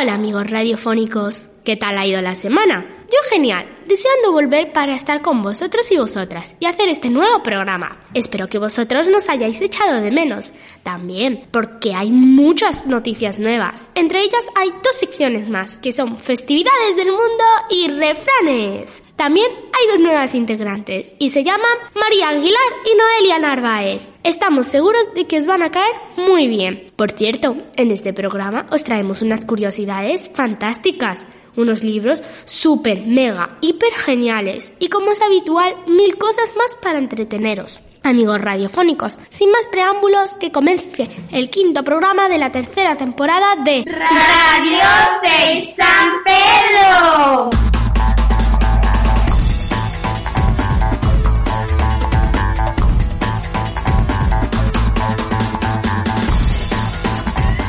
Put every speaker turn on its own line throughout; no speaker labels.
Hola amigos radiofónicos, ¿qué tal ha ido la semana? Yo genial, deseando volver para estar con vosotros y vosotras y hacer este nuevo programa. Espero que vosotros nos hayáis echado de menos, también porque hay muchas noticias nuevas. Entre ellas hay dos secciones más, que son festividades del mundo y refranes. También hay dos nuevas integrantes y se llaman María Aguilar y Noelia Narváez. Estamos seguros de que os van a caer muy bien. Por cierto, en este programa os traemos unas curiosidades fantásticas, unos libros súper, mega, hiper geniales y como es habitual, mil cosas más para entreteneros. Amigos radiofónicos, sin más preámbulos, que comience el quinto programa de la tercera temporada de
Radio de San Pedro.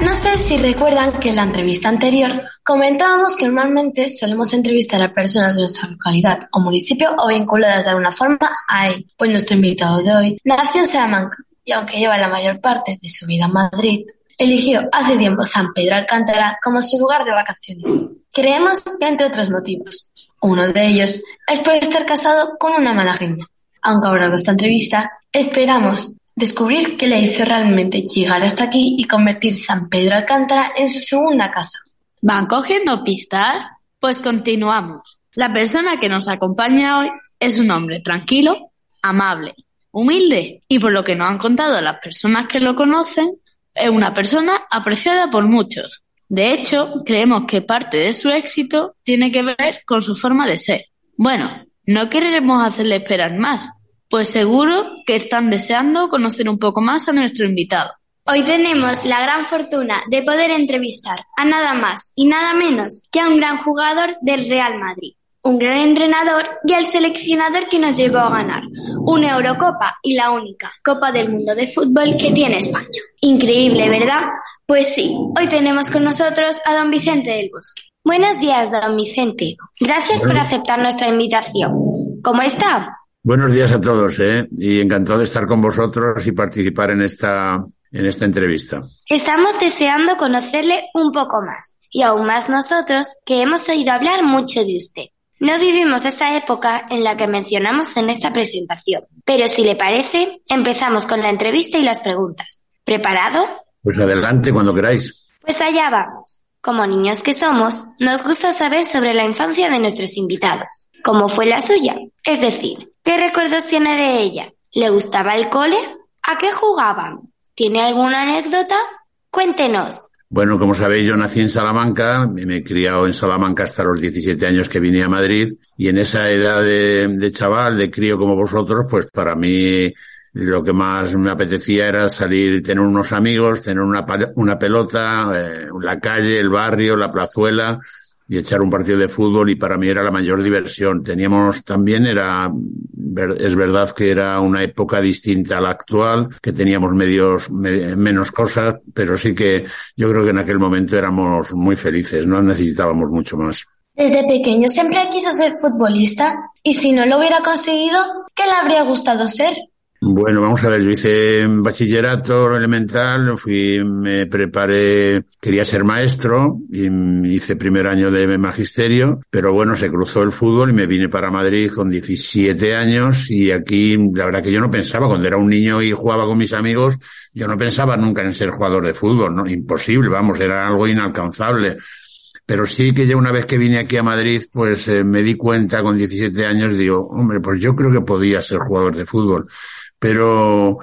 No sé si recuerdan que en la entrevista anterior comentábamos que normalmente solemos entrevistar a personas de nuestra localidad o municipio o vinculadas de alguna forma a él. Pues nuestro invitado de hoy nació en Salamanca y aunque lleva la mayor parte de su vida en Madrid, eligió hace tiempo San Pedro Alcántara como su lugar de vacaciones. Creemos que entre otros motivos. Uno de ellos es por estar casado con una malagueña. Aunque ahora en esta entrevista esperamos descubrir qué le hizo realmente llegar hasta aquí y convertir San Pedro Alcántara en su segunda casa.
¿Van cogiendo pistas? Pues continuamos. La persona que nos acompaña hoy es un hombre tranquilo, amable, humilde y por lo que nos han contado las personas que lo conocen, es una persona apreciada por muchos. De hecho, creemos que parte de su éxito tiene que ver con su forma de ser. Bueno, no queremos hacerle esperar más, pues seguro que están deseando conocer un poco más a nuestro invitado.
Hoy tenemos la gran fortuna de poder entrevistar a nada más y nada menos que a un gran jugador del Real Madrid, un gran entrenador y al seleccionador que nos llevó a ganar una Eurocopa y la única Copa del Mundo de Fútbol que tiene España. Increíble, ¿verdad? Pues sí, hoy tenemos con nosotros a don Vicente del Bosque. Buenos días, don Vicente. Gracias por aceptar nuestra invitación. ¿Cómo está?
Buenos días a todos, ¿eh? Y encantado de estar con vosotros y participar en esta, en esta entrevista.
Estamos deseando conocerle un poco más. Y aún más nosotros, que hemos oído hablar mucho de usted. No vivimos esa época en la que mencionamos en esta presentación. Pero si le parece, empezamos con la entrevista y las preguntas. ¿Preparado?
Pues adelante cuando queráis.
Pues allá vamos. Como niños que somos, nos gusta saber sobre la infancia de nuestros invitados. ¿Cómo fue la suya? Es decir, ¿qué recuerdos tiene de ella? ¿Le gustaba el cole? ¿A qué jugaban? ¿Tiene alguna anécdota? Cuéntenos.
Bueno, como sabéis, yo nací en Salamanca, me he criado en Salamanca hasta los 17 años que vine a Madrid y en esa edad de, de chaval, de crío como vosotros, pues para mí lo que más me apetecía era salir, tener unos amigos, tener una, una pelota, eh, la calle, el barrio, la plazuela y echar un partido de fútbol y para mí era la mayor diversión. Teníamos también, era, es verdad que era una época distinta a la actual, que teníamos medios, menos cosas, pero sí que yo creo que en aquel momento éramos muy felices, no necesitábamos mucho más.
Desde pequeño siempre quiso ser futbolista y si no lo hubiera conseguido, ¿qué le habría gustado ser?
Bueno, vamos a ver, yo hice bachillerato elemental, fui, me preparé, quería ser maestro y hice primer año de magisterio, pero bueno, se cruzó el fútbol y me vine para Madrid con 17 años y aquí la verdad que yo no pensaba, cuando era un niño y jugaba con mis amigos, yo no pensaba nunca en ser jugador de fútbol, ¿no? Imposible, vamos, era algo inalcanzable. Pero sí que ya una vez que vine aquí a Madrid, pues eh, me di cuenta con 17 años, digo, hombre, pues yo creo que podía ser jugador de fútbol pero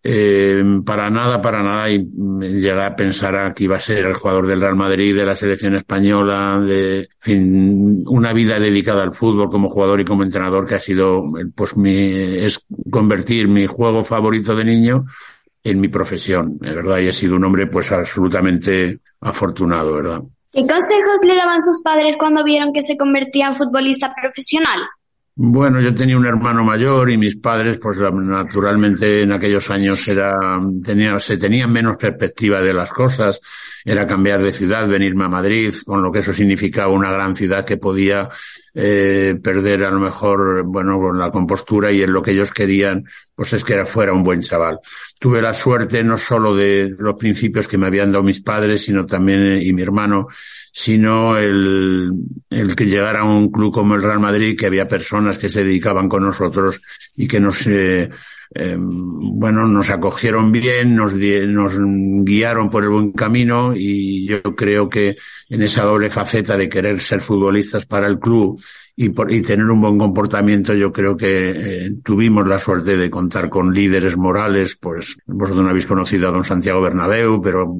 eh, para nada, para nada, y llegué a pensar a que iba a ser el jugador del Real Madrid, de la selección española, de fin, una vida dedicada al fútbol como jugador y como entrenador que ha sido, pues mi, es convertir mi juego favorito de niño en mi profesión, es verdad, y he sido un hombre pues absolutamente afortunado, ¿verdad?
¿Qué consejos le daban sus padres cuando vieron que se convertía en futbolista profesional?
Bueno, yo tenía un hermano mayor y mis padres, pues naturalmente en aquellos años era, tenía, se tenían menos perspectiva de las cosas. Era cambiar de ciudad, venirme a Madrid, con lo que eso significaba una gran ciudad que podía eh, perder a lo mejor, bueno, con la compostura y en lo que ellos querían, pues es que fuera un buen chaval. Tuve la suerte no solo de los principios que me habían dado mis padres, sino también, eh, y mi hermano, sino el, el que llegara a un club como el Real Madrid, que había personas que se dedicaban con nosotros y que nos, eh, eh, bueno, nos acogieron bien, nos, nos guiaron por el buen camino y yo creo que en esa doble faceta de querer ser futbolistas para el club y, por, y tener un buen comportamiento, yo creo que eh, tuvimos la suerte de contar con líderes morales, pues vosotros no habéis conocido a don Santiago Bernabéu, pero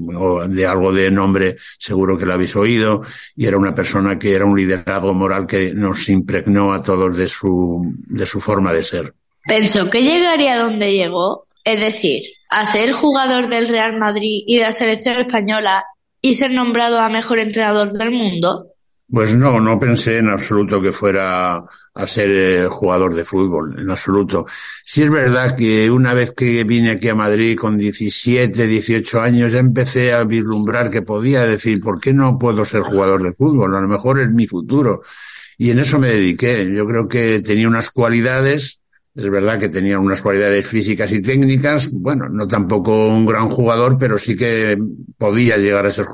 de algo de nombre seguro que lo habéis oído, y era una persona que era un liderazgo moral que nos impregnó a todos de su, de su forma de ser.
Pensó que llegaría donde llegó, es decir, a ser jugador del Real Madrid y de la selección española y ser nombrado a mejor entrenador del mundo.
Pues no, no pensé en absoluto que fuera a ser eh, jugador de fútbol, en absoluto. Sí es verdad que una vez que vine aquí a Madrid con 17, 18 años, ya empecé a vislumbrar que podía decir, ¿por qué no puedo ser jugador de fútbol? A lo mejor es mi futuro. Y en eso me dediqué. Yo creo que tenía unas cualidades es verdad que tenía unas cualidades físicas y técnicas, bueno, no tampoco un gran jugador, pero sí que podía llegar a ser,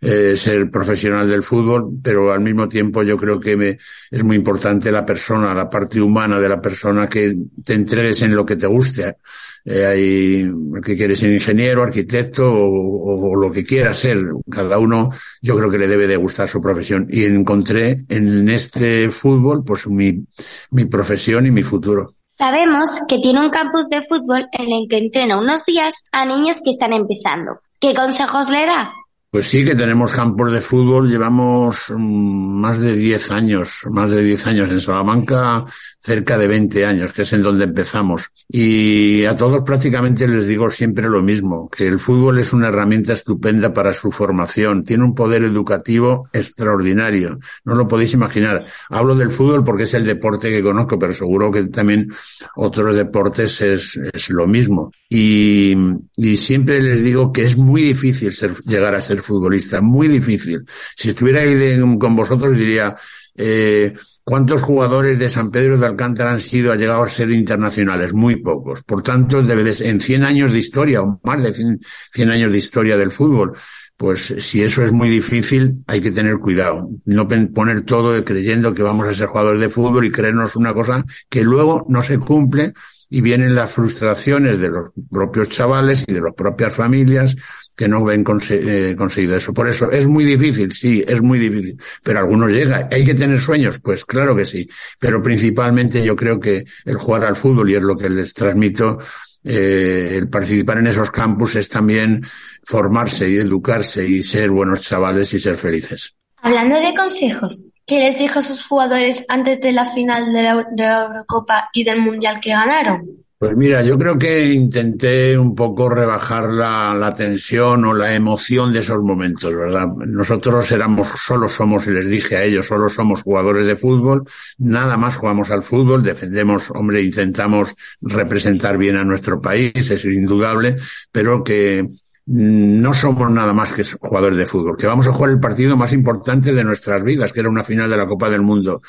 eh, ser profesional del fútbol, pero al mismo tiempo yo creo que me, es muy importante la persona, la parte humana de la persona que te entregues en lo que te guste. Eh, hay que quieres ser ingeniero, arquitecto o, lo que quiera ser. Cada uno yo creo que le debe de gustar su profesión. Y encontré en este fútbol pues mi, mi profesión y mi futuro.
Sabemos que tiene un campus de fútbol en el que entrena unos días a niños que están empezando. ¿Qué consejos le da?
Pues sí que tenemos campos de fútbol, llevamos mm, más de 10 años, más de 10 años en Salamanca, cerca de 20 años, que es en donde empezamos. Y a todos prácticamente les digo siempre lo mismo, que el fútbol es una herramienta estupenda para su formación, tiene un poder educativo extraordinario, no lo podéis imaginar. Hablo del fútbol porque es el deporte que conozco, pero seguro que también otros deportes es, lo mismo. Y, y siempre les digo que es muy difícil ser, llegar a ser futbolista, muy difícil. Si estuviera ahí con vosotros diría, eh, ¿cuántos jugadores de San Pedro de Alcántara han sido, ha llegado a ser internacionales? Muy pocos. Por tanto, en 100 años de historia, o más de 100, 100 años de historia del fútbol, pues si eso es muy difícil, hay que tener cuidado. No poner todo creyendo que vamos a ser jugadores de fútbol y creernos una cosa que luego no se cumple y vienen las frustraciones de los propios chavales y de las propias familias que no ven eh, conseguido eso. Por eso es muy difícil, sí, es muy difícil, pero algunos llega. ¿Hay que tener sueños? Pues claro que sí, pero principalmente yo creo que el jugar al fútbol y es lo que les transmito, eh, el participar en esos campus es también formarse y educarse y ser buenos chavales y ser felices.
Hablando de consejos, ¿qué les dijo a sus jugadores antes de la final de la Eurocopa y del Mundial que ganaron?
Pues mira, yo creo que intenté un poco rebajar la, la, tensión o la emoción de esos momentos, ¿verdad? Nosotros éramos, solo somos, y les dije a ellos, solo somos jugadores de fútbol, nada más jugamos al fútbol, defendemos, hombre, intentamos representar bien a nuestro país, es indudable, pero que no somos nada más que jugadores de fútbol, que vamos a jugar el partido más importante de nuestras vidas, que era una final de la Copa del Mundo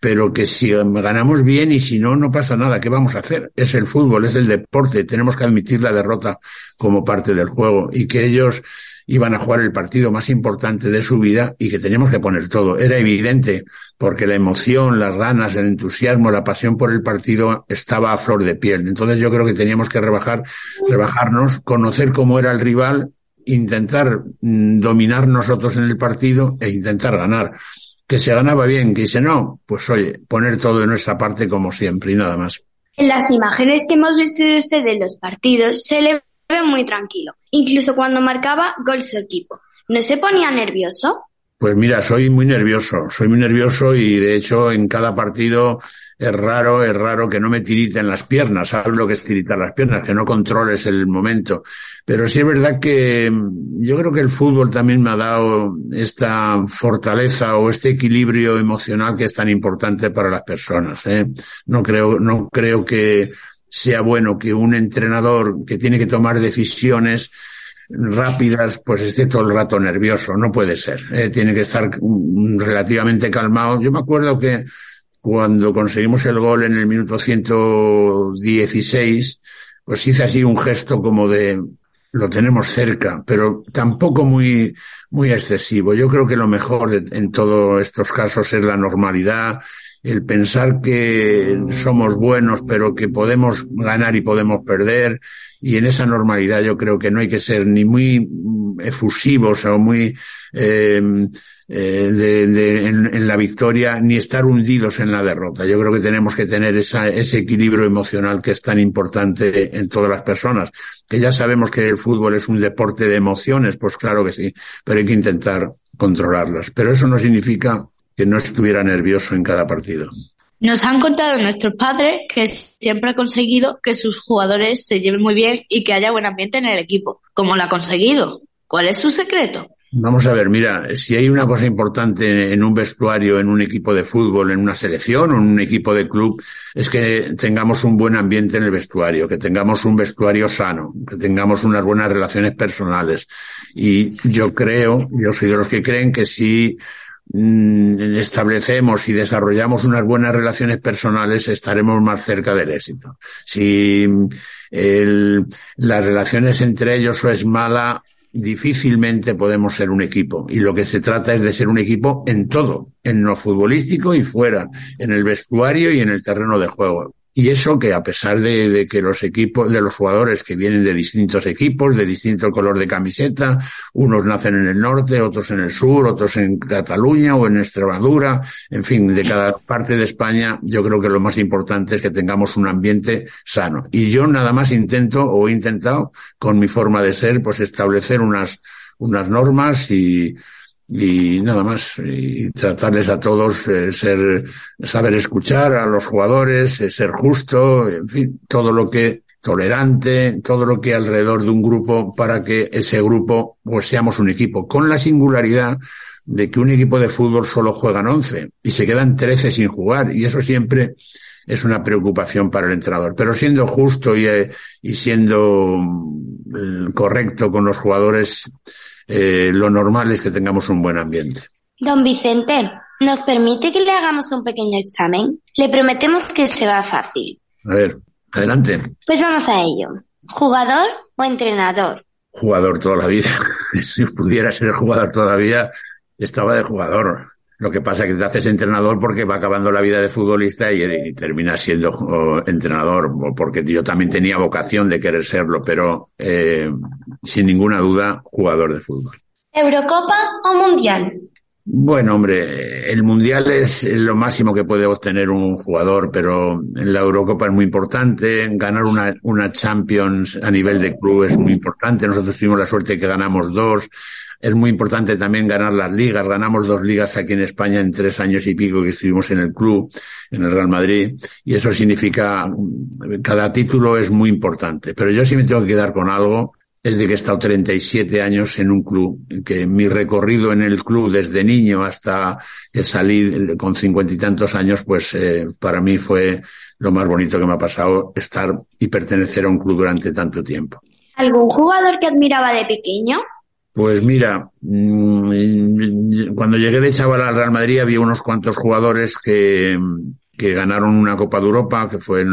pero que si ganamos bien y si no, no pasa nada. ¿Qué vamos a hacer? Es el fútbol, es el deporte. Tenemos que admitir la derrota como parte del juego y que ellos iban a jugar el partido más importante de su vida y que teníamos que poner todo. Era evidente porque la emoción, las ganas, el entusiasmo, la pasión por el partido estaba a flor de piel. Entonces yo creo que teníamos que rebajar, rebajarnos, conocer cómo era el rival, intentar mm, dominar nosotros en el partido e intentar ganar que se ganaba bien, que se no, pues oye, poner todo de nuestra parte como siempre y nada más.
En las imágenes que hemos visto de usted de los partidos se le ve muy tranquilo, incluso cuando marcaba gol su equipo. ¿No se ponía nervioso?
Pues mira, soy muy nervioso, soy muy nervioso y de hecho en cada partido es raro, es raro que no me tiriten las piernas, sabes lo que es tiritar las piernas, que no controles el momento. Pero sí es verdad que mm, yo creo que el fútbol también me ha dado esta fortaleza o este equilibrio emocional que es tan importante para las personas. ¿eh? No creo, no creo que sea bueno que un entrenador que tiene que tomar decisiones rápidas, pues esté todo el rato nervioso. No puede ser. Eh, tiene que estar relativamente calmado. Yo me acuerdo que cuando conseguimos el gol en el minuto 116, pues hice así un gesto como de lo tenemos cerca, pero tampoco muy, muy excesivo. Yo creo que lo mejor en todos estos casos es la normalidad, el pensar que somos buenos, pero que podemos ganar y podemos perder. Y en esa normalidad yo creo que no hay que ser ni muy efusivos o muy eh, eh, de, en, la victoria ni estar hundidos en la derrota. Yo creo que tenemos que tener ese equilibrio emocional que es tan importante en todas las personas. Que ya sabemos que el fútbol es un deporte de emociones, pues claro que sí, pero hay que intentar controlarlas. Pero eso no significa que no estuviera nervioso en cada partido.
Nos han contado nuestros padres que siempre ha conseguido que sus jugadores se lleven muy bien y que haya buen ambiente en el equipo. ¿Cómo lo ha conseguido? ¿Cuál es su secreto?
Vamos a ver, mira, si hay una cosa importante en un vestuario, en un equipo de fútbol, en una selección o en un equipo de club, es que tengamos un buen ambiente en el vestuario, que tengamos un vestuario sano, que tengamos unas buenas relaciones personales. Y yo creo, yo soy de los que creen que si mm, establecemos y desarrollamos unas buenas relaciones personales, estaremos más cerca del éxito. Si el, las relaciones entre ellos es mala, difícilmente podemos ser un equipo. Y lo que se trata es de ser un equipo en todo, en lo futbolístico y fuera, en el vestuario y en el terreno de juego. Y eso que a pesar de, que los equipos, de los jugadores que vienen de distintos equipos, de distinto color de camiseta, unos nacen en el norte, otros en el sur, otros en Cataluña o en Extremadura, en fin, de cada parte de España, yo creo que lo más importante es que tengamos un ambiente sano. Y yo nada más intento o he intentado, con mi forma de ser, pues establecer unas, unas normas y, y nada más y tratarles a todos eh, ser saber escuchar a los jugadores eh, ser justo en fin todo lo que tolerante todo lo que alrededor de un grupo para que ese grupo pues seamos un equipo con la singularidad de que un equipo de fútbol solo juegan 11 y se quedan 13 sin jugar y eso siempre es una preocupación para el entrenador. Pero siendo justo y, eh, y siendo mm, correcto con los jugadores, eh, lo normal es que tengamos un buen ambiente.
Don Vicente, ¿nos permite que le hagamos un pequeño examen? Le prometemos que se va fácil.
A ver, adelante.
Pues vamos a ello. ¿Jugador o entrenador?
Jugador toda la vida. si pudiera ser jugador todavía, estaba de jugador. Lo que pasa es que te haces entrenador porque va acabando la vida de futbolista y, y terminas siendo oh, entrenador, porque yo también tenía vocación de querer serlo, pero eh, sin ninguna duda jugador de fútbol.
¿Eurocopa o Mundial?
Bueno, hombre, el Mundial es lo máximo que puede obtener un jugador, pero en la Eurocopa es muy importante. Ganar una, una Champions a nivel de club es muy importante. Nosotros tuvimos la suerte de que ganamos dos. Es muy importante también ganar las ligas. Ganamos dos ligas aquí en España en tres años y pico que estuvimos en el club, en el Real Madrid. Y eso significa, cada título es muy importante. Pero yo sí me tengo que quedar con algo es de que he estado 37 años en un club, que mi recorrido en el club desde niño hasta que salí con cincuenta y tantos años, pues eh, para mí fue lo más bonito que me ha pasado estar y pertenecer a un club durante tanto tiempo.
¿Algún jugador que admiraba de pequeño?
Pues mira, mm, cuando llegué de chaval al Real Madrid había unos cuantos jugadores que, que ganaron una Copa de Europa, que fue,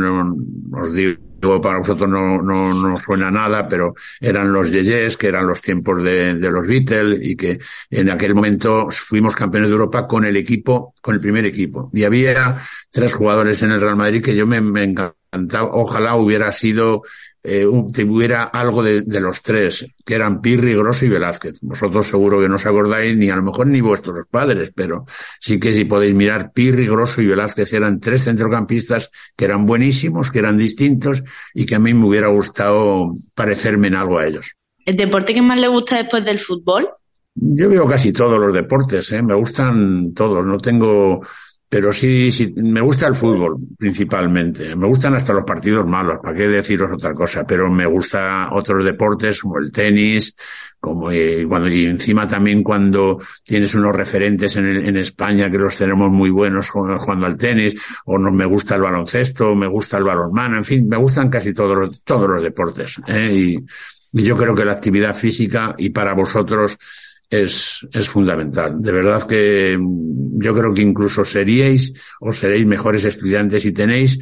os digo, para vosotros no, no, no suena nada, pero eran los Yeyes, que eran los tiempos de, los Beatles, y que en aquel momento fuimos campeones de Europa con el equipo, con el primer equipo. Y había tres jugadores en el Real Madrid que yo me encantaba, ojalá hubiera sido eh, tuviera algo de, de, los tres, que eran Pirri, Grosso y Velázquez. Vosotros seguro que no os acordáis, ni a lo mejor ni vuestros padres, pero sí que si podéis mirar, Pirri, Grosso y Velázquez eran tres centrocampistas que eran buenísimos, que eran distintos y que a mí me hubiera gustado parecerme en algo a ellos.
¿El deporte que más le gusta después del fútbol?
Yo veo casi todos los deportes, ¿eh? me gustan todos, no tengo pero sí, sí, me gusta el fútbol principalmente. Me gustan hasta los partidos malos, para qué deciros otra cosa, pero me gusta otros deportes como el tenis, como y cuando y encima también cuando tienes unos referentes en, en España que los tenemos muy buenos jugando al tenis, o no me gusta el baloncesto, me gusta el balonmano, en fin, me gustan casi todos los, todos los deportes. ¿eh? Y yo creo que la actividad física y para vosotros es, es fundamental. De verdad que yo creo que incluso seríais o seréis mejores estudiantes si tenéis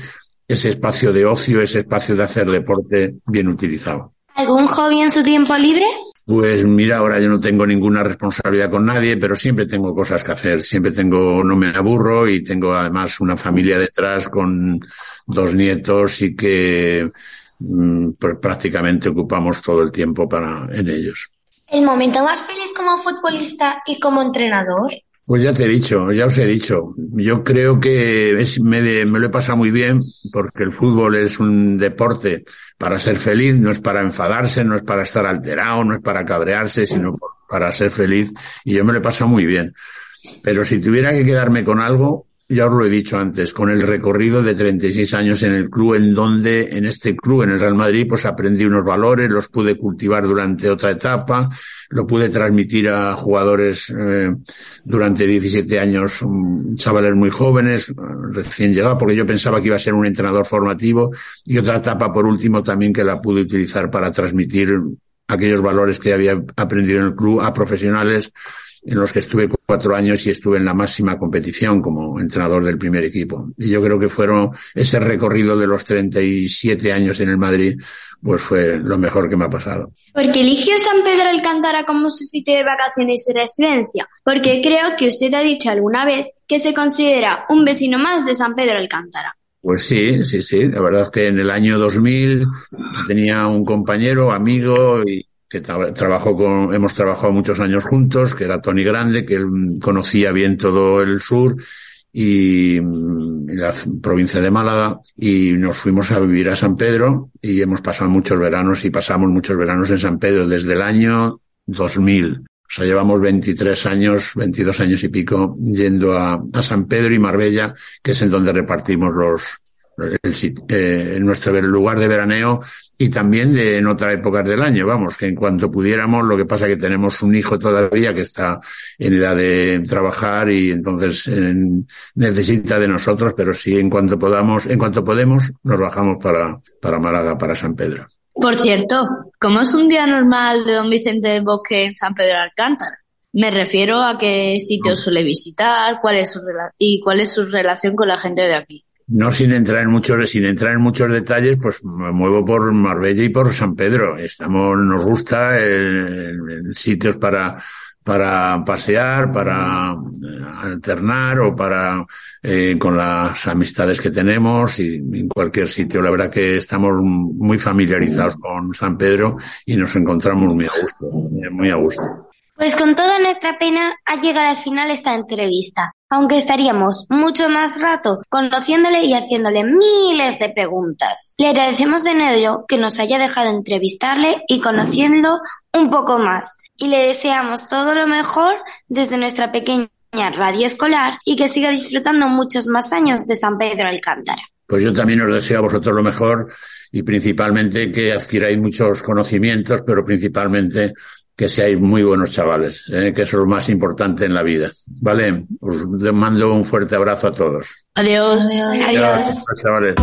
ese espacio de ocio, ese espacio de hacer deporte bien utilizado.
¿Algún hobby en su tiempo libre?
Pues mira, ahora yo no tengo ninguna responsabilidad con nadie, pero siempre tengo cosas que hacer, siempre tengo, no me aburro y tengo además una familia detrás con dos nietos y que mm, pues prácticamente ocupamos todo el tiempo para en ellos.
¿El momento más feliz como futbolista y como entrenador?
Pues ya te he dicho, ya os he dicho. Yo creo que me, me, lo he pasado muy bien porque el fútbol es un deporte para ser feliz, no es para enfadarse, no es para estar alterado, no es para cabrearse, sino para ser feliz. Y yo me lo he pasado muy bien. Pero si tuviera que quedarme con algo, ya os lo he dicho antes, con el recorrido de 36 años en el club, en donde, en este club, en el Real Madrid, pues aprendí unos valores, los pude cultivar durante otra etapa, lo pude transmitir a jugadores eh, durante 17 años, um, chavales muy jóvenes, recién llegados, porque yo pensaba que iba a ser un entrenador formativo, y otra etapa, por último, también que la pude utilizar para transmitir aquellos valores que había aprendido en el club a profesionales en los que estuve cuatro años y estuve en la máxima competición como entrenador del primer equipo. Y yo creo que fueron ese recorrido de los 37 años en el Madrid, pues fue lo mejor que me ha pasado.
¿Por qué eligió San Pedro Alcántara como su sitio de vacaciones y residencia? Porque creo que usted ha dicho alguna vez que se considera un vecino más de San Pedro Alcántara.
Pues sí, sí, sí. La verdad es que en el año 2000 tenía un compañero, amigo y que trabajó con, hemos trabajado muchos años juntos, que era Tony Grande, que él conocía bien todo el sur y, la provincia de Málaga y nos fuimos a vivir a San Pedro y hemos pasado muchos veranos y pasamos muchos veranos en San Pedro desde el año 2000. O sea, llevamos 23 años, 22 años y pico yendo a, a San Pedro y Marbella, que es en donde repartimos los, el, eh, nuestro lugar de veraneo y también de, en otras épocas del año, vamos, que en cuanto pudiéramos, lo que pasa que tenemos un hijo todavía que está en edad de trabajar y entonces necesita de nosotros, pero sí en cuanto podamos, en cuanto podemos, nos bajamos para, para Málaga, para San Pedro.
Por cierto, ¿cómo es un día normal de don Vicente del Bosque en San Pedro de Alcántara? Me refiero a qué sitios suele visitar, cuál es su y cuál es su relación con la gente de aquí
no sin entrar en muchos, sin entrar en muchos detalles, pues me muevo por Marbella y por San Pedro. Estamos, nos gusta el, sitios para, para pasear, para eh, alternar o para eh, con las amistades que tenemos y en cualquier sitio. La verdad que estamos muy familiarizados con San Pedro y nos encontramos muy a gusto, muy a gusto.
Pues con toda nuestra pena ha llegado al final esta entrevista, aunque estaríamos mucho más rato conociéndole y haciéndole miles de preguntas. Le agradecemos de nuevo que nos haya dejado entrevistarle y conociendo un poco más. Y le deseamos todo lo mejor desde nuestra pequeña radio escolar y que siga disfrutando muchos más años de San Pedro Alcántara.
Pues yo también os deseo a vosotros lo mejor y principalmente que adquiráis muchos conocimientos, pero principalmente que seáis muy buenos chavales, ¿eh? que eso es lo más importante en la vida. ¿Vale? Os mando un fuerte abrazo a todos.
Adiós.
Adiós. Adiós.
chavales.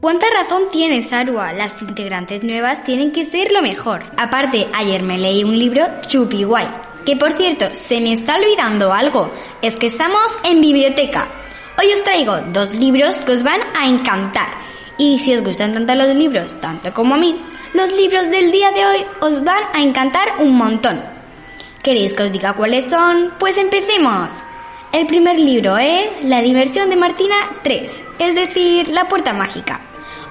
¿Cuánta razón tienes, Arua? Las integrantes nuevas tienen que ser lo mejor. Aparte, ayer me leí un libro chupi guay. Que por cierto, se me está olvidando algo. Es que estamos en biblioteca. Hoy os traigo dos libros que os van a encantar. Y si os gustan tanto los libros, tanto como a mí, los libros del día de hoy os van a encantar un montón. ¿Queréis que os diga cuáles son? Pues empecemos. El primer libro es La diversión de Martina 3, es decir, La puerta mágica.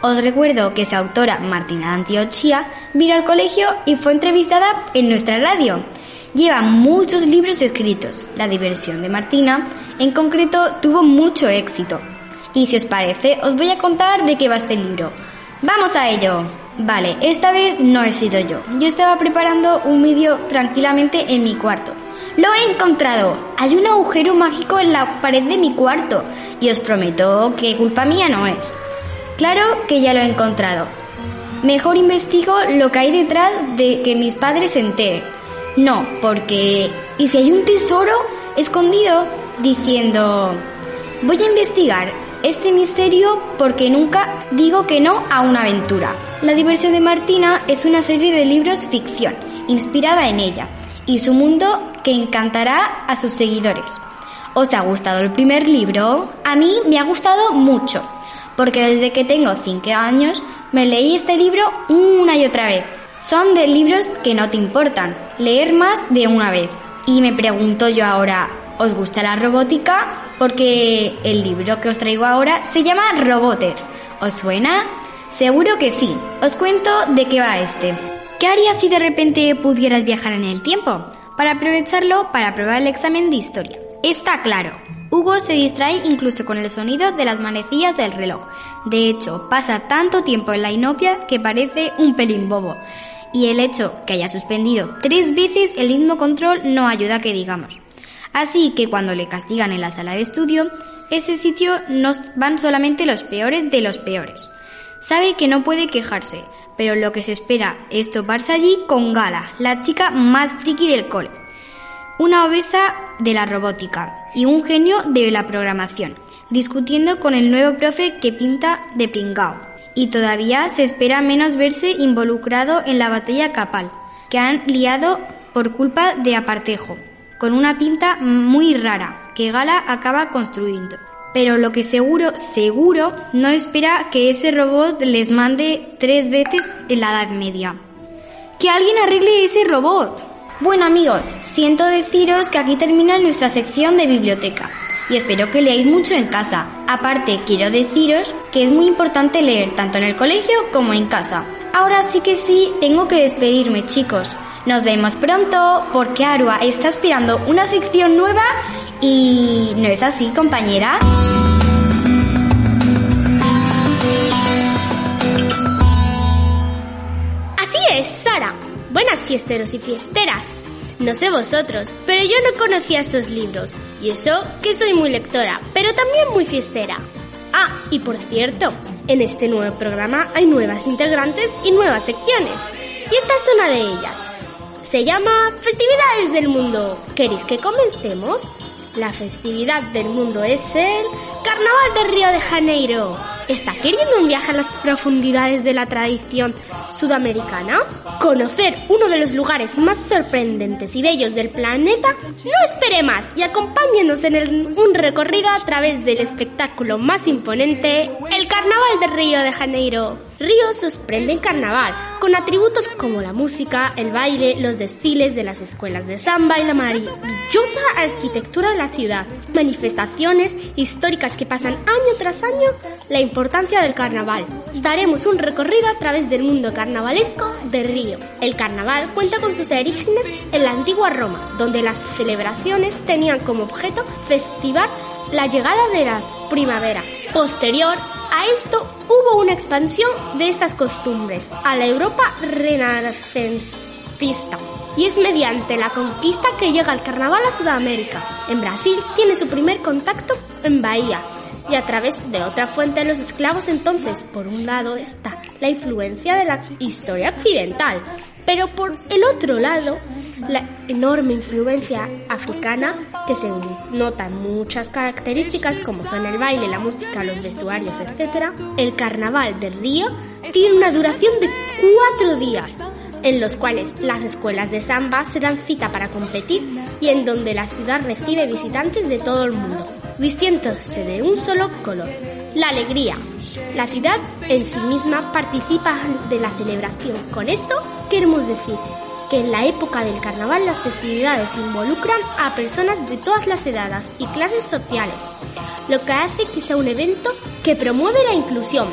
Os recuerdo que su autora, Martina Antiochia, vino al colegio y fue entrevistada en nuestra radio. Lleva muchos libros escritos. La diversión de Martina, en concreto, tuvo mucho éxito. Y si os parece, os voy a contar de qué va este libro. ¡Vamos a ello! Vale, esta vez no he sido yo. Yo estaba preparando un vídeo tranquilamente en mi cuarto. ¡Lo he encontrado! Hay un agujero mágico en la pared de mi cuarto y os prometo que culpa mía no es. Claro que ya lo he encontrado. Mejor investigo lo que hay detrás de que mis padres se enteren. No, porque... ¿Y si hay un tesoro escondido? Diciendo... Voy a investigar este misterio porque nunca digo que no a una aventura. La diversión de Martina es una serie de libros ficción, inspirada en ella, y su mundo que encantará a sus seguidores. ¿Os ha gustado el primer libro? A mí me ha gustado mucho, porque desde que tengo 5 años me leí este libro una y otra vez. Son de libros que no te importan, leer más de una vez. Y me pregunto yo ahora, ¿os gusta la robótica? Porque el libro que os traigo ahora se llama Roboters. ¿Os suena? Seguro que sí. Os cuento de qué va este. ¿Qué harías si de repente pudieras viajar en el tiempo? Para aprovecharlo para probar el examen de historia. Está claro. Hugo se distrae incluso con el sonido de las manecillas del reloj. De hecho, pasa tanto tiempo en la inopia que parece un pelín bobo. Y el hecho que haya suspendido tres veces el mismo control no ayuda a que digamos. Así que cuando le castigan en la sala de estudio, ese sitio nos van solamente los peores de los peores. Sabe que no puede quejarse, pero lo que se espera es toparse allí con Gala, la chica más friki del cole una obesa de la robótica y un genio de la programación, discutiendo con el nuevo profe que pinta de pringao. Y todavía se espera menos verse involucrado en la batalla capal, que han liado por culpa de apartejo, con una pinta muy rara que Gala acaba construyendo. Pero lo que seguro, seguro, no espera que ese robot les mande tres veces en la Edad Media. ¡Que alguien arregle ese robot! Bueno amigos, siento deciros que aquí termina nuestra sección de biblioteca y espero que leáis mucho en casa. Aparte, quiero deciros que es muy importante leer tanto en el colegio como en casa. Ahora sí que sí, tengo que despedirme chicos. Nos vemos pronto porque Arua está esperando una sección nueva y... ¿No es así, compañera?
Buenas fiesteros y fiesteras. No sé vosotros, pero yo no conocía esos libros. Y eso que soy muy lectora, pero también muy fiestera. Ah, y por cierto, en este nuevo programa hay nuevas integrantes y nuevas secciones. Y esta es una de ellas. Se llama Festividades del Mundo. ¿Queréis que comencemos? La festividad del mundo es el Carnaval de Río de Janeiro. ¿Está queriendo un viaje a las profundidades de la tradición sudamericana? ¿Conocer uno de los lugares más sorprendentes y bellos del planeta? No espere más y acompáñenos en un recorrido a través del espectáculo más imponente, el Carnaval de Río de Janeiro. Río sorprende en carnaval, con atributos como la música, el baile, los desfiles de las escuelas de samba y la maravillosa arquitectura de la ciudad, manifestaciones históricas que pasan año tras año, la importancia del carnaval. Daremos un recorrido a través del mundo carnavalesco de Río. El carnaval cuenta con sus orígenes en la antigua Roma, donde las celebraciones tenían como objeto festivar la llegada de la primavera. Posterior a esto hubo una expansión de estas costumbres a la Europa renacentista y es mediante la conquista que llega el carnaval a Sudamérica. En Brasil tiene su primer contacto en Bahía y a través de otra fuente los esclavos entonces, por un lado está la influencia de la historia occidental, pero por el otro lado, la enorme influencia africana que se nota en muchas características como son el baile, la música, los vestuarios, etc. El carnaval de Río tiene una duración de cuatro días en los cuales las escuelas de samba se dan cita para competir y en donde la ciudad recibe visitantes de todo el mundo, vistiéndose de un solo color, la alegría. La ciudad en sí misma participa de la celebración. Con esto queremos decir que en la época del carnaval las festividades involucran a personas de todas las edades y clases sociales, lo que hace que sea un evento que promueve la inclusión,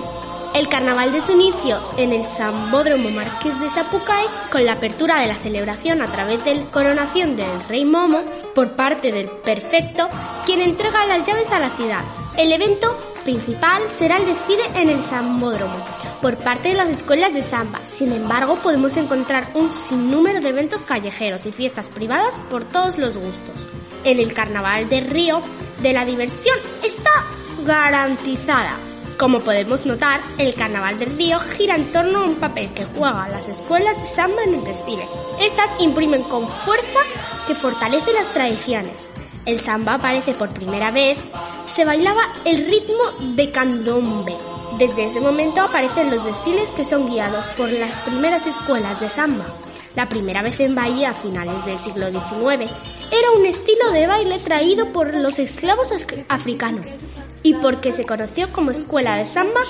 el carnaval de su inicio en el Sambódromo Marqués de Sapucay con la apertura de la celebración a través de la coronación del rey Momo por parte del perfecto, quien entrega las llaves a la ciudad. El evento principal será el desfile en el Sambódromo por parte de las escuelas de samba. Sin embargo, podemos encontrar un sinnúmero de eventos callejeros y fiestas privadas por todos los gustos. En el Carnaval de Río, de la diversión está garantizada. Como podemos notar, el Carnaval del Río gira en torno a un papel que juegan las escuelas de samba en el desfile. Estas imprimen con fuerza que fortalece las tradiciones. el samba aparece por primera vez, se bailaba el ritmo de candombe. Desde ese momento aparecen los desfiles que son guiados por las primeras escuelas de samba. La primera vez en Bahía a finales del siglo XIX era un estilo de baile traído por los esclavos africanos y porque se conoció como escuela de samba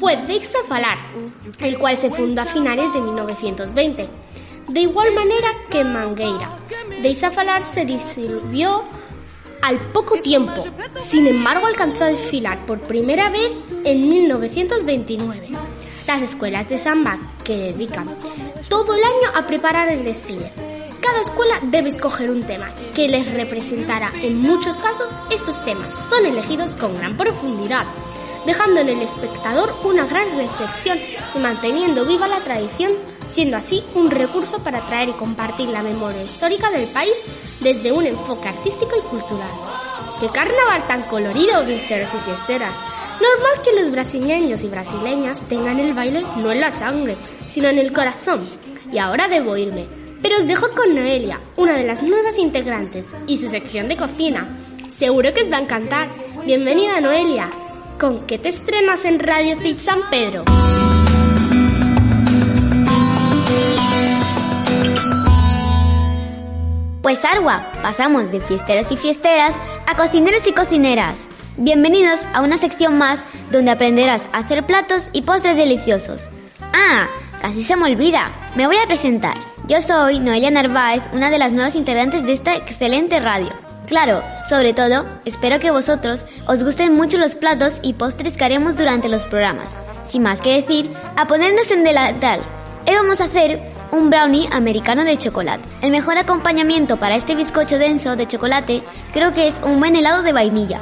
fue Deixa Falar, el cual se fundó a finales de 1920. De igual manera que Mangueira, Deixa Falar se disolvió al poco tiempo. Sin embargo, alcanzó a desfilar por primera vez en 1929. Las escuelas de samba que dedican todo el año a preparar el desfile. Cada escuela debe escoger un tema que les representará. En muchos casos, estos temas son elegidos con gran profundidad, dejando en el espectador una gran reflexión y manteniendo viva la tradición, siendo así un recurso para traer y compartir la memoria histórica del país desde un enfoque artístico y cultural. ¡Qué carnaval tan colorido, misteros y fiesteras! Normal que los brasileños y brasileñas tengan el baile no en la sangre, sino en el corazón. Y ahora debo irme, pero os dejo con Noelia, una de las nuevas integrantes, y su sección de cocina. Seguro que os va a encantar. Bienvenida Noelia. ¿Con qué te estrenas en Radio Cip San Pedro?
Pues Arwa, pasamos de fiesteros y fiesteras a cocineros y cocineras. Bienvenidos a una sección más donde aprenderás a hacer platos y postres deliciosos. Ah, casi se me olvida, me voy a presentar. Yo soy Noelia Narváez, una de las nuevas integrantes de esta excelente radio. Claro, sobre todo, espero que vosotros os gusten mucho los platos y postres que haremos durante los programas. Sin más que decir, a ponernos en delantal. Hoy vamos a hacer un brownie americano de chocolate. El mejor acompañamiento para este bizcocho denso de chocolate creo que es un buen helado de vainilla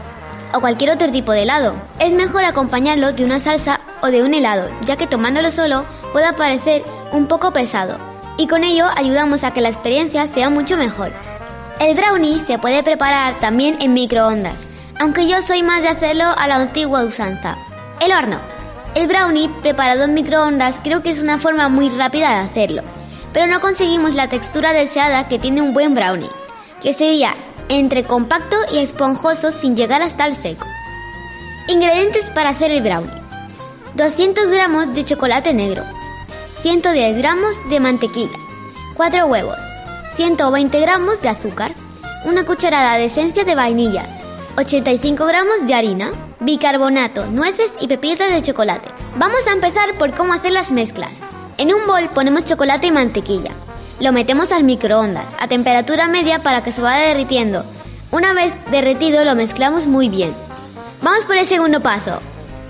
o cualquier otro tipo de helado. Es mejor acompañarlo de una salsa o de un helado, ya que tomándolo solo puede parecer un poco pesado y con ello ayudamos a que la experiencia sea mucho mejor. El brownie se puede preparar también en microondas, aunque yo soy más de hacerlo a la antigua usanza. El horno. El brownie preparado en microondas creo que es una forma muy rápida de hacerlo pero no conseguimos la textura deseada que tiene un buen brownie, que sería entre compacto y esponjoso sin llegar hasta el seco. Ingredientes para hacer el brownie. 200 gramos de chocolate negro, 110 gramos de mantequilla, 4 huevos, 120 gramos de azúcar, una cucharada de esencia de vainilla, 85 gramos de harina, bicarbonato, nueces y pepitas de chocolate. Vamos a empezar por cómo hacer las mezclas. En un bol ponemos chocolate y mantequilla. Lo metemos al microondas a temperatura media para que se vaya derritiendo. Una vez derretido lo mezclamos muy bien. Vamos por el segundo paso.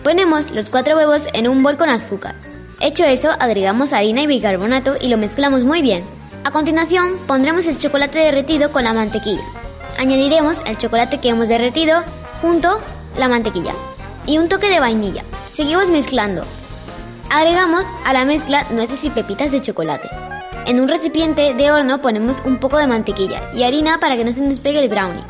Ponemos los cuatro huevos en un bol con azúcar. Hecho eso, agregamos harina y bicarbonato y lo mezclamos muy bien. A continuación, pondremos el chocolate derretido con la mantequilla. Añadiremos el chocolate que hemos derretido junto la mantequilla y un toque de vainilla. Seguimos mezclando. Agregamos a la mezcla nueces y pepitas de chocolate. En un recipiente de horno ponemos un poco de mantequilla y harina para que no se nos pegue el brownie.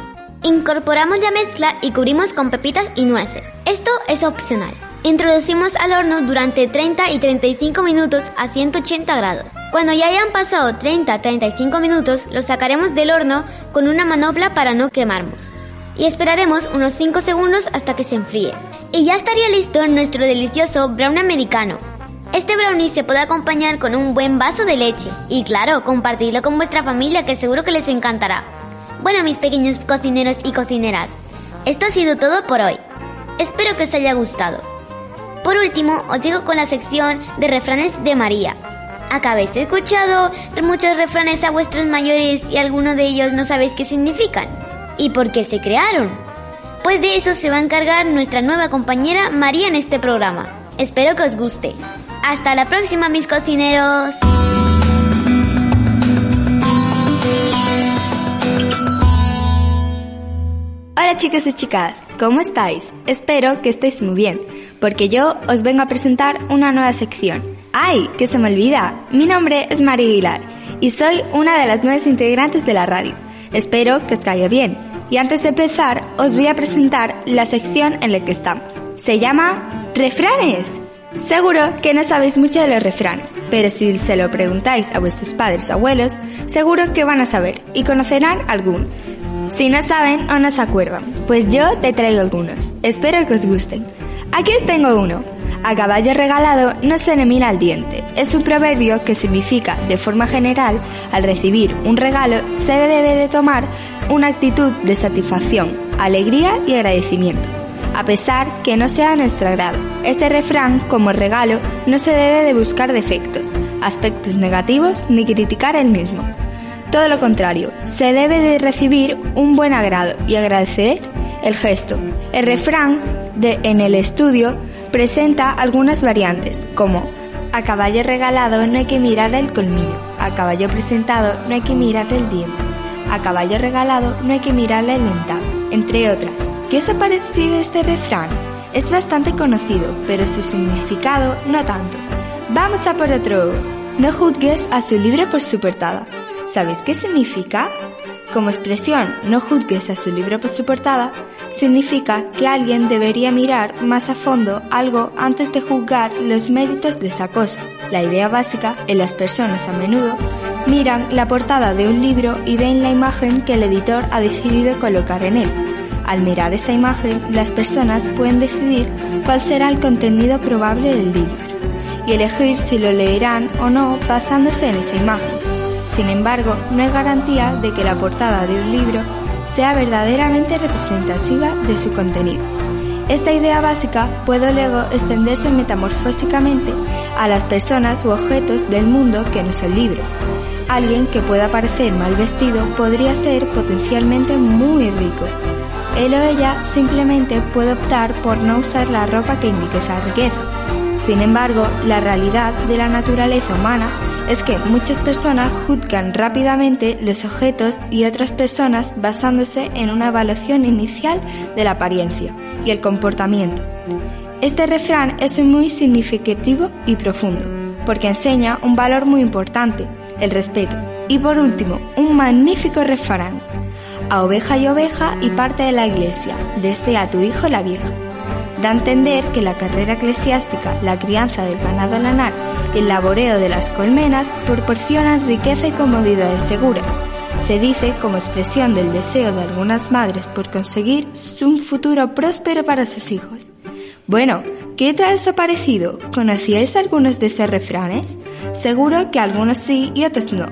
Incorporamos la mezcla y cubrimos con pepitas y nueces. Esto es opcional. Introducimos al horno durante 30 y 35 minutos a 180 grados. Cuando ya hayan pasado 30-35 minutos, lo sacaremos del horno con una manopla para no quemarnos. Y esperaremos unos 5 segundos hasta que se enfríe. Y ya estaría listo nuestro delicioso brownie americano. Este brownie se puede acompañar con un buen vaso de leche y claro, compartirlo con vuestra familia que seguro que les encantará. Bueno, mis pequeños cocineros y cocineras, esto ha sido todo por hoy. Espero que os haya gustado. Por último, os digo con la sección de refranes de María. ¿Acabéis escuchado muchos refranes a vuestros mayores y algunos de ellos no sabéis qué significan? ¿Y por qué se crearon? Pues de eso se va a encargar nuestra nueva compañera María en este programa. Espero que os guste. Hasta la próxima, mis cocineros.
Hola chicos y chicas, ¿cómo estáis? Espero que estéis muy bien, porque yo os vengo a presentar una nueva sección. ¡Ay! Que se me olvida. Mi nombre es María Aguilar y soy una de las nuevas integrantes de la radio. Espero que os caiga bien. Y antes de empezar, os voy a presentar la sección en la que estamos. Se llama Refranes. Seguro que no sabéis mucho de los refranes, pero si se lo preguntáis a vuestros padres o abuelos, seguro que van a saber y conocerán alguno. Si no saben o no se acuerdan, pues yo te traigo algunos. Espero que os gusten. Aquí os tengo uno. A caballo regalado no se le mira al diente. Es un proverbio que significa, de forma general, al recibir un regalo se debe de tomar una actitud de satisfacción, alegría y agradecimiento, a pesar que no sea a nuestro agrado. Este refrán, como regalo, no se debe de buscar defectos, aspectos negativos ni criticar el mismo. Todo lo contrario, se debe de recibir un buen agrado y agradecer el gesto. El refrán de en el estudio presenta algunas variantes, como a caballo regalado no hay que mirar el colmillo, a caballo presentado no hay que mirar el diente, a caballo regalado no hay que mirarle el dentado, entre otras. ¿Qué os ha parecido este refrán? Es bastante conocido, pero su significado no tanto. Vamos a por otro. No juzgues a su libro por su portada. ¿Sabéis qué significa? Como expresión no juzgues a su libro por su portada, significa que alguien debería mirar más a fondo algo antes de juzgar los méritos de esa cosa. La idea básica en las personas a menudo miran la portada de un libro y ven la imagen que el editor ha decidido colocar en él. Al mirar esa imagen, las personas pueden decidir cuál será el contenido probable del libro y elegir si lo leerán o no basándose en esa imagen. Sin embargo, no hay garantía de que la portada de un libro sea verdaderamente representativa de su contenido. Esta idea básica puede luego extenderse metamorfósicamente a las personas u objetos del mundo que no son libres. Alguien que pueda parecer mal vestido podría ser potencialmente muy rico. Él o ella simplemente puede optar por no usar la ropa que indique esa riqueza. Sin embargo, la realidad de la naturaleza humana es que muchas personas juzgan rápidamente los objetos y otras personas basándose en una evaluación inicial de la apariencia y el comportamiento. Este refrán es muy significativo y profundo, porque enseña un valor muy importante, el respeto. Y por último, un magnífico refrán. A oveja y oveja y parte de la iglesia, desea a tu hijo la vieja da entender que la carrera eclesiástica, la crianza del ganado lanar y el laboreo de las colmenas proporcionan riqueza y comodidades seguras. Se dice como expresión del deseo de algunas madres por conseguir un futuro próspero para sus hijos. Bueno, ¿qué tal ha parecido? ¿Conocíais algunos de estos refranes? Seguro que algunos sí y otros no,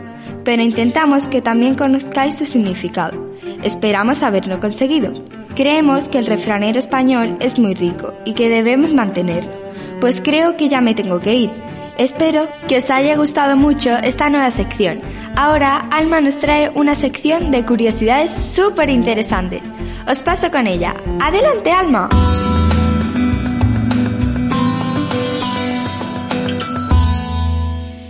pero intentamos que también conozcáis su significado. Esperamos haberlo conseguido. Creemos que el refranero español es muy rico y que debemos mantenerlo. Pues creo que ya me tengo que ir. Espero que os haya gustado mucho esta nueva sección. Ahora Alma nos trae una sección de curiosidades súper interesantes. Os paso con ella. Adelante Alma.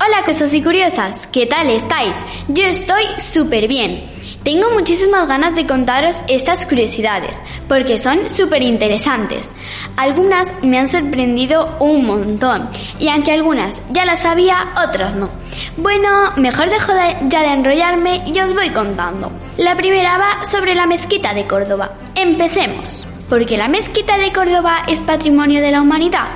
Hola cosas y curiosas, ¿qué tal estáis? Yo estoy súper bien. Tengo muchísimas ganas de contaros estas curiosidades, porque son súper interesantes. Algunas me han sorprendido un montón, y aunque algunas ya las sabía, otras no. Bueno, mejor dejo ya de enrollarme y os voy contando. La primera va sobre la mezquita de Córdoba. Empecemos, porque la mezquita de Córdoba es patrimonio de la humanidad.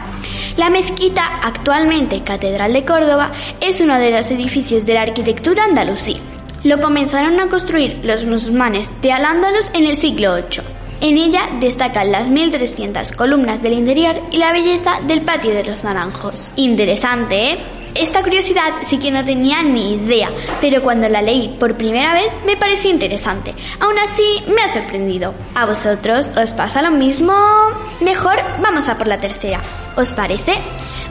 La mezquita, actualmente Catedral de Córdoba, es uno de los edificios de la arquitectura andalusí. Lo comenzaron a construir los musulmanes de Al-Ándalus en el siglo VIII. En ella destacan las 1.300 columnas del interior y la belleza del patio de los naranjos. Interesante, ¿eh? Esta curiosidad sí que no tenía ni idea, pero cuando la leí por primera vez me pareció interesante. Aún así, me ha sorprendido. ¿A vosotros os pasa lo mismo? Mejor vamos a por la tercera. ¿Os parece?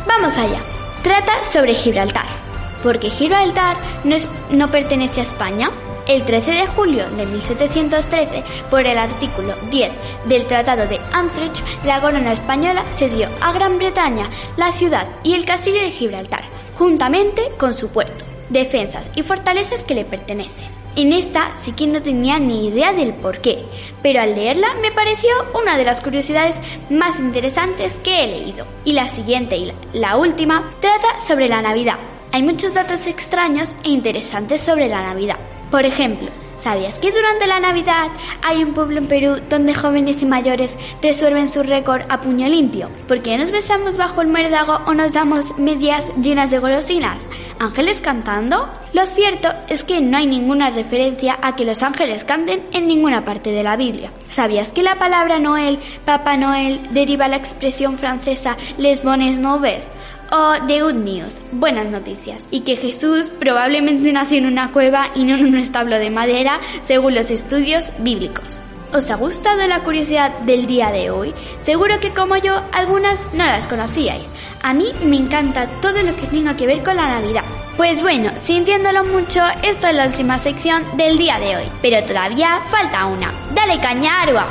Vamos allá. Trata sobre Gibraltar porque Gibraltar no, no pertenece a España. El 13 de julio de 1713, por el artículo 10 del Tratado de Utrecht, la corona española cedió a Gran Bretaña la ciudad y el castillo de Gibraltar, juntamente con su puerto, defensas y fortalezas que le pertenecen. En esta sí que no tenía ni idea del por qué, pero al leerla me pareció una de las curiosidades más interesantes que he leído. Y la siguiente y la última trata sobre la Navidad, hay muchos datos extraños e interesantes sobre la Navidad. Por ejemplo, ¿Sabías que durante la Navidad hay un pueblo en Perú donde jóvenes y mayores resuelven su récord a puño limpio? ¿Por qué nos besamos bajo el muérdago o nos damos medias llenas de golosinas? ¿Ángeles cantando? Lo cierto es que no hay ninguna referencia a que los ángeles canten en ninguna parte de la Biblia. ¿Sabías que la palabra Noel, Papá Noel, deriva la expresión francesa Les Bonnes Nouvelles? O The Good News, buenas noticias, y que Jesús probablemente nació en una cueva y no en un establo de madera, según los estudios bíblicos. ¿Os ha gustado la curiosidad del día de hoy? Seguro que como yo, algunas no las conocíais. A mí me encanta todo lo que tenga que ver con la Navidad. Pues bueno, sintiéndolo mucho, esta es la última sección del día de hoy, pero todavía falta una. ¡Dale caña, Arua!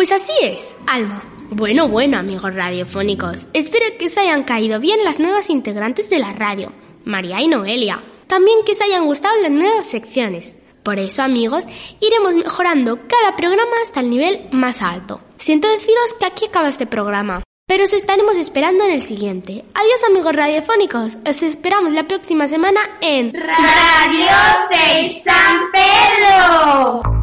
Pues así es, Alma. Bueno, bueno, amigos radiofónicos. Espero que os hayan caído bien las nuevas integrantes de la radio, María y Noelia. También que os hayan gustado las nuevas secciones. Por eso, amigos, iremos mejorando cada programa hasta el nivel más alto. Siento deciros que aquí acaba este programa, pero os estaremos esperando en el siguiente. Adiós, amigos radiofónicos. Os esperamos la próxima semana en
Radio 6 San Pedro.